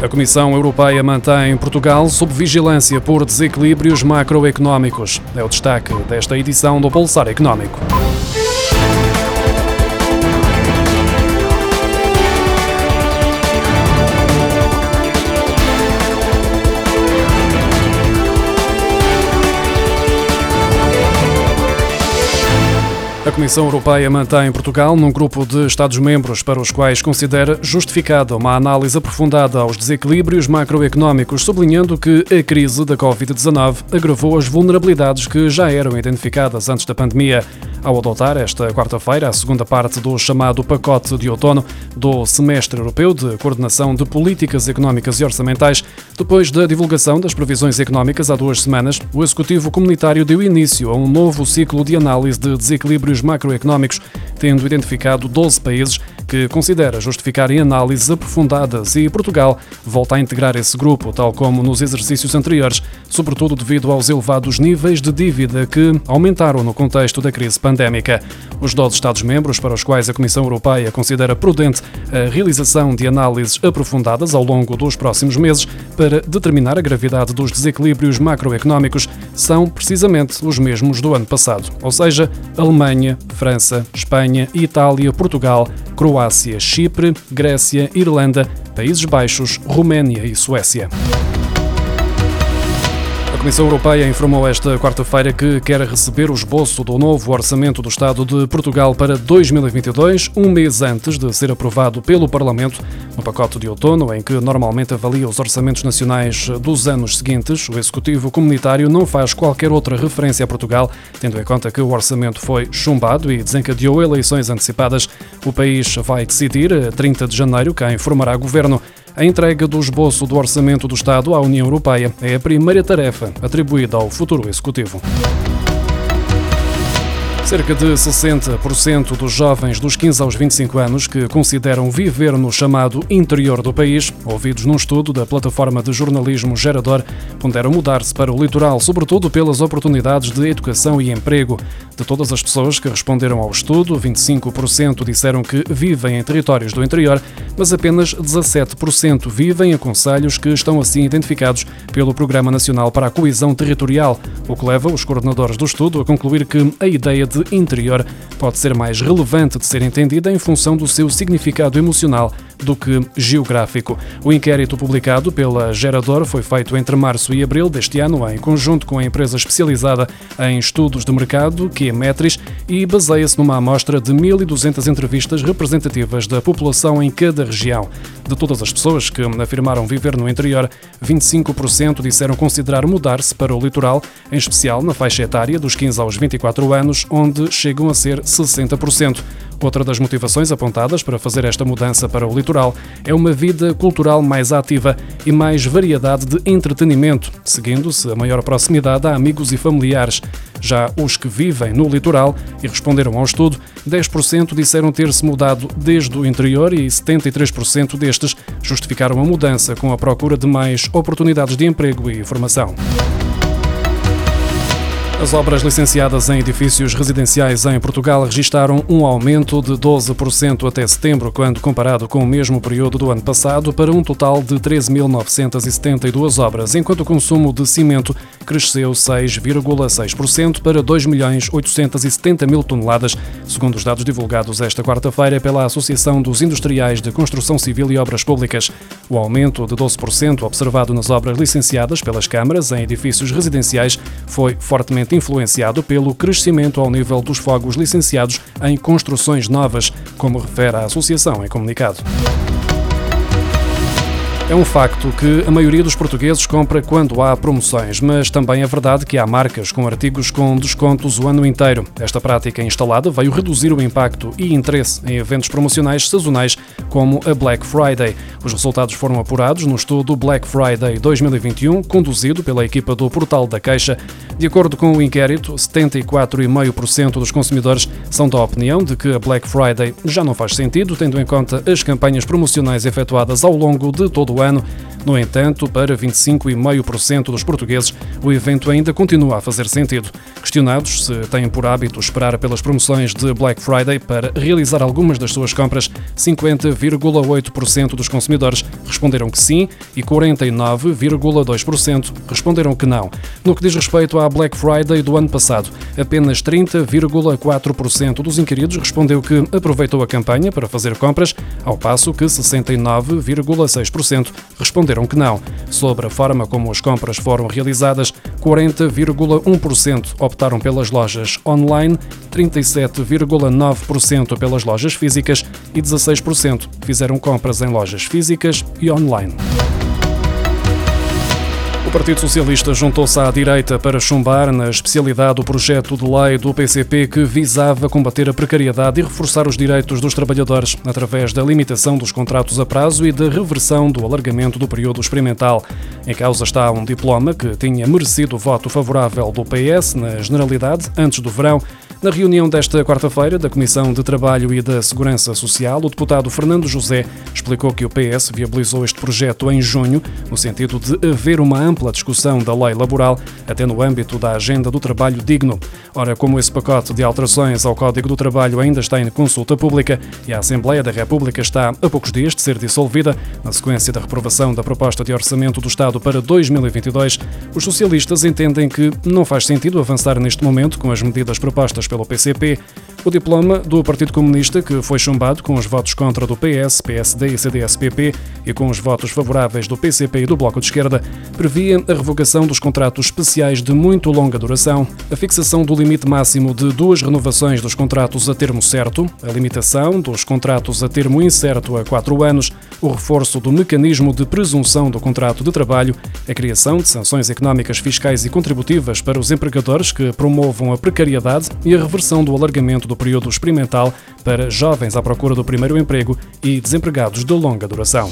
A Comissão Europeia mantém Portugal sob vigilância por desequilíbrios macroeconómicos. É o destaque desta edição do Pulsar Económico. Comissão Europeia mantém Portugal num grupo de Estados-membros para os quais considera justificada uma análise aprofundada aos desequilíbrios macroeconómicos, sublinhando que a crise da Covid-19 agravou as vulnerabilidades que já eram identificadas antes da pandemia. Ao adotar esta quarta-feira a segunda parte do chamado pacote de outono do Semestre Europeu de Coordenação de Políticas Económicas e Orçamentais, depois da divulgação das previsões económicas há duas semanas, o Executivo Comunitário deu início a um novo ciclo de análise de desequilíbrios macroeconómicos, tendo identificado 12 países que considera justificar em análises aprofundadas e Portugal volta a integrar esse grupo, tal como nos exercícios anteriores, sobretudo devido aos elevados níveis de dívida que aumentaram no contexto da crise pandémica. Os 12 Estados-membros para os quais a Comissão Europeia considera prudente a realização de análises aprofundadas ao longo dos próximos meses para determinar a gravidade dos desequilíbrios macroeconómicos são precisamente os mesmos do ano passado, ou seja, Alemanha, França, Espanha, Itália, Portugal, Croácia, Chipre, Grécia, Irlanda, Países Baixos, Roménia e Suécia. A Comissão Europeia informou esta quarta-feira que quer receber o esboço do novo Orçamento do Estado de Portugal para 2022, um mês antes de ser aprovado pelo Parlamento. No pacote de outono, em que normalmente avalia os orçamentos nacionais dos anos seguintes, o Executivo Comunitário não faz qualquer outra referência a Portugal, tendo em conta que o orçamento foi chumbado e desencadeou eleições antecipadas. O país vai decidir, a 30 de janeiro, quem formará governo. A entrega do esboço do Orçamento do Estado à União Europeia é a primeira tarefa atribuída ao futuro Executivo. Cerca de 60% dos jovens dos 15 aos 25 anos que consideram viver no chamado interior do país, ouvidos num estudo da plataforma de jornalismo Gerador, ponderam mudar-se para o litoral, sobretudo pelas oportunidades de educação e emprego. De todas as pessoas que responderam ao estudo, 25% disseram que vivem em territórios do interior, mas apenas 17% vivem em conselhos que estão assim identificados pelo Programa Nacional para a Coesão Territorial, o que leva os coordenadores do estudo a concluir que a ideia de interior. Pode ser mais relevante de ser entendida em função do seu significado emocional do que geográfico. O inquérito publicado pela Gerador foi feito entre março e abril deste ano, em conjunto com a empresa especializada em estudos de mercado, que é Metris, e baseia-se numa amostra de 1.200 entrevistas representativas da população em cada região. De todas as pessoas que afirmaram viver no interior, 25% disseram considerar mudar-se para o litoral, em especial na faixa etária dos 15 aos 24 anos, onde chegam a ser 60%. Outra das motivações apontadas para fazer esta mudança para o litoral é uma vida cultural mais ativa e mais variedade de entretenimento, seguindo-se a maior proximidade a amigos e familiares. Já os que vivem no litoral e responderam ao estudo, 10% disseram ter-se mudado desde o interior e 73% destes justificaram a mudança com a procura de mais oportunidades de emprego e formação. As obras licenciadas em edifícios residenciais em Portugal registaram um aumento de 12% até setembro, quando comparado com o mesmo período do ano passado, para um total de 13.972 obras, enquanto o consumo de cimento cresceu 6,6% para 2.870 mil toneladas, segundo os dados divulgados esta quarta-feira pela Associação dos Industriais de Construção Civil e Obras Públicas. O aumento de 12% observado nas obras licenciadas pelas câmaras em edifícios residenciais foi fortemente influenciado pelo crescimento ao nível dos fogos licenciados em construções novas, como refere a Associação em comunicado. É um facto que a maioria dos portugueses compra quando há promoções, mas também é verdade que há marcas com artigos com descontos o ano inteiro. Esta prática instalada veio reduzir o impacto e interesse em eventos promocionais sazonais como a Black Friday. Os resultados foram apurados no estudo Black Friday 2021, conduzido pela equipa do Portal da Queixa. De acordo com o inquérito, 74,5% dos consumidores são da opinião de que a Black Friday já não faz sentido, tendo em conta as campanhas promocionais efetuadas ao longo de todo o ano. No entanto, para 25,5% dos portugueses, o evento ainda continua a fazer sentido. Questionados se têm por hábito esperar pelas promoções de Black Friday para realizar algumas das suas compras, 50,8% dos consumidores responderam que sim e 49,2% responderam que não. No que diz respeito à Black Friday do ano passado, apenas 30,4% dos inquiridos respondeu que aproveitou a campanha para fazer compras, ao passo que 69,6% responderam que não. Sobre a forma como as compras foram realizadas, 40,1% optaram pelas lojas online, 37,9% pelas lojas físicas e 16% fizeram compras em lojas físicas e online. O Partido Socialista juntou-se à direita para chumbar na especialidade do projeto de lei do PCP que visava combater a precariedade e reforçar os direitos dos trabalhadores através da limitação dos contratos a prazo e da reversão do alargamento do período experimental. Em causa está um diploma que tinha merecido o voto favorável do PS na generalidade antes do verão na reunião desta quarta-feira da Comissão de Trabalho e da Segurança Social, o deputado Fernando José explicou que o PS viabilizou este projeto em junho, no sentido de haver uma ampla discussão da lei laboral, até no âmbito da agenda do trabalho digno. Ora, como esse pacote de alterações ao Código do Trabalho ainda está em consulta pública e a Assembleia da República está a poucos dias de ser dissolvida, na sequência da reprovação da proposta de orçamento do Estado para 2022, os socialistas entendem que não faz sentido avançar neste momento com as medidas propostas pelo PCP, o diploma do Partido Comunista, que foi chumbado com os votos contra do PS, PSD e CDS-PP e com os votos favoráveis do PCP e do Bloco de Esquerda, previa a revogação dos contratos especiais de muito longa duração, a fixação do limite máximo de duas renovações dos contratos a termo certo, a limitação dos contratos a termo incerto a quatro anos, o reforço do mecanismo de presunção do contrato de trabalho, a criação de sanções económicas fiscais e contributivas para os empregadores que promovam a precariedade e a reversão do alargamento do período experimental para jovens à procura do primeiro emprego e desempregados de longa duração.